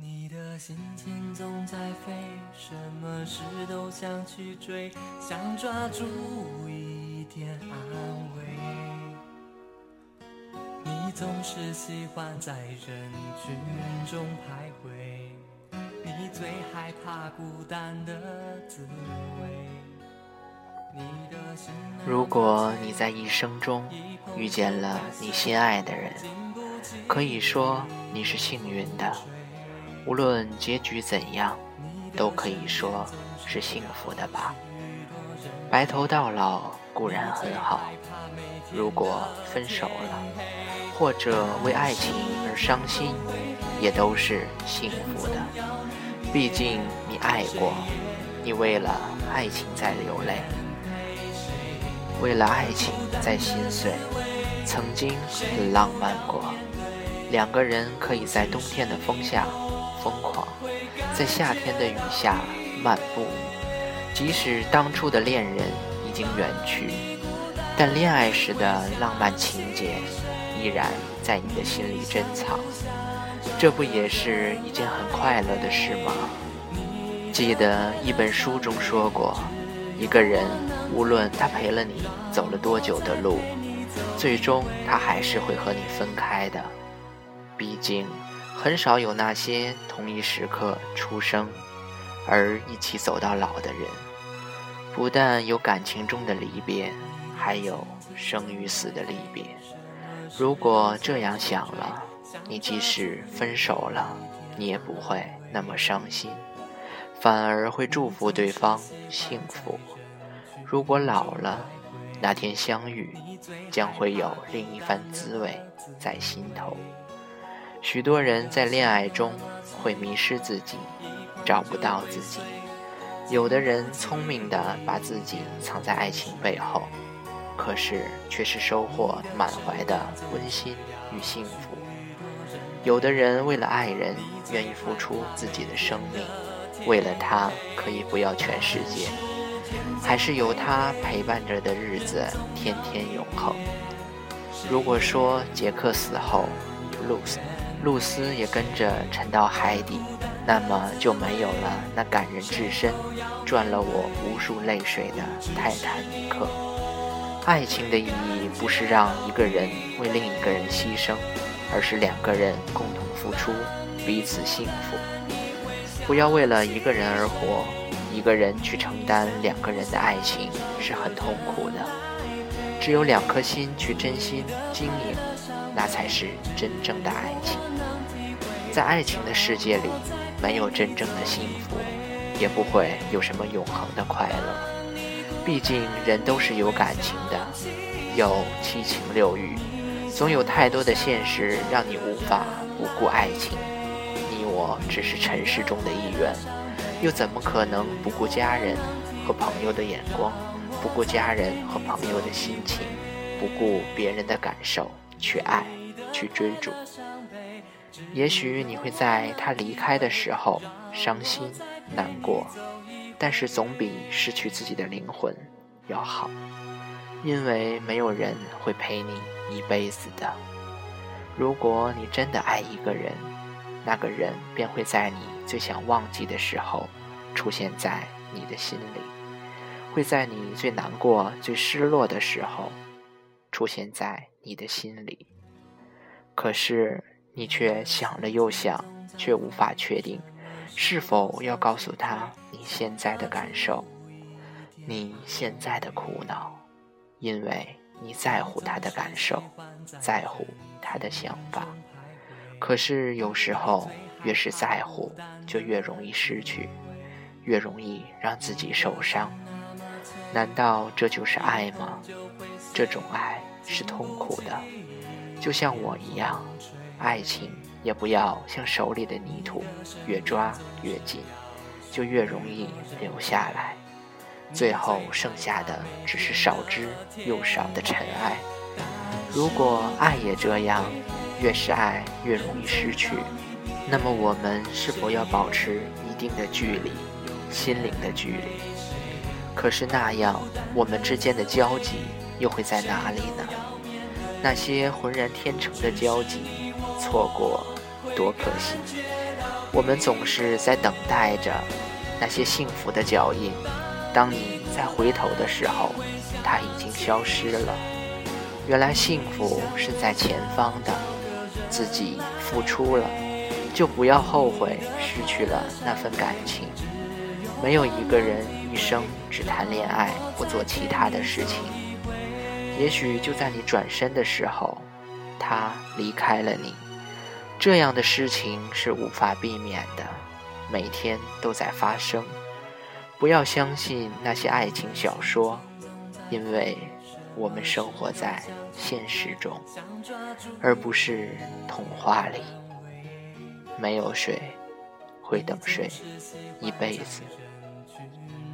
你的心情总在飞，什么事都想去追，想抓住一点安慰。你总是喜欢在人群中徘徊，你最害怕孤单的滋味。如果你在一生中遇见了你心爱的人，可以说你是幸运的。无论结局怎样，都可以说是幸福的吧。白头到老固然很好，如果分手了，或者为爱情而伤心，也都是幸福的。毕竟你爱过，你为了爱情在流泪。为了爱情在心碎，曾经很浪漫过。两个人可以在冬天的风下疯狂，在夏天的雨下漫步。即使当初的恋人已经远去，但恋爱时的浪漫情节依然在你的心里珍藏。这不也是一件很快乐的事吗？记得一本书中说过，一个人。无论他陪了你走了多久的路，最终他还是会和你分开的。毕竟，很少有那些同一时刻出生而一起走到老的人。不但有感情中的离别，还有生与死的离别。如果这样想了，你即使分手了，你也不会那么伤心，反而会祝福对方幸福。如果老了，那天相遇将会有另一番滋味在心头。许多人在恋爱中会迷失自己，找不到自己；有的人聪明的把自己藏在爱情背后，可是却是收获满怀的温馨与幸福。有的人为了爱人愿意付出自己的生命，为了他可以不要全世界。还是有他陪伴着的日子，天天永恒。如果说杰克死后，露丝露丝也跟着沉到海底，那么就没有了那感人至深、赚了我无数泪水的泰坦尼克。爱情的意义不是让一个人为另一个人牺牲，而是两个人共同付出，彼此幸福。不要为了一个人而活。一个人去承担两个人的爱情是很痛苦的，只有两颗心去真心经营，那才是真正的爱情。在爱情的世界里，没有真正的幸福，也不会有什么永恒的快乐。毕竟人都是有感情的，有七情六欲，总有太多的现实让你无法不顾爱情。你我只是尘世中的一员。又怎么可能不顾家人和朋友的眼光，不顾家人和朋友的心情，不顾别人的感受去爱，去追逐？也许你会在他离开的时候伤心难过，但是总比失去自己的灵魂要好，因为没有人会陪你一辈子的。如果你真的爱一个人，那个人便会在你。最想忘记的时候，出现在你的心里；会在你最难过、最失落的时候，出现在你的心里。可是你却想了又想，却无法确定是否要告诉他你现在的感受，你现在的苦恼，因为你在乎他的感受，在乎他的想法。可是有时候。越是在乎，就越容易失去，越容易让自己受伤。难道这就是爱吗？这种爱是痛苦的，就像我一样。爱情也不要像手里的泥土，越抓越紧，就越容易留下来，最后剩下的只是少之又少的尘埃。如果爱也这样，越是爱越容易失去。那么我们是否要保持一定的距离，心灵的距离？可是那样，我们之间的交集又会在哪里呢？那些浑然天成的交集，错过多可惜！我们总是在等待着那些幸福的脚印，当你再回头的时候，它已经消失了。原来幸福是在前方的，自己付出了，就不要后悔失去了那份感情。没有一个人一生只谈恋爱，不做其他的事情。也许就在你转身的时候，他离开了你。这样的事情是无法避免的，每天都在发生。不要相信那些爱情小说，因为我们生活在现实中，而不是童话里。没有谁会等谁一辈子。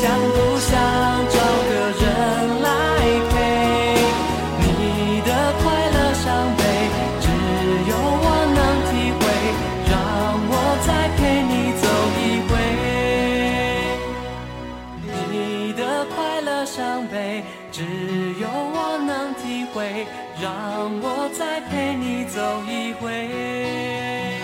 想不想找个人来陪你的快乐伤悲只有我能体会让我再陪你走一回。你的快乐伤悲只有我能体会让我再陪你走一回。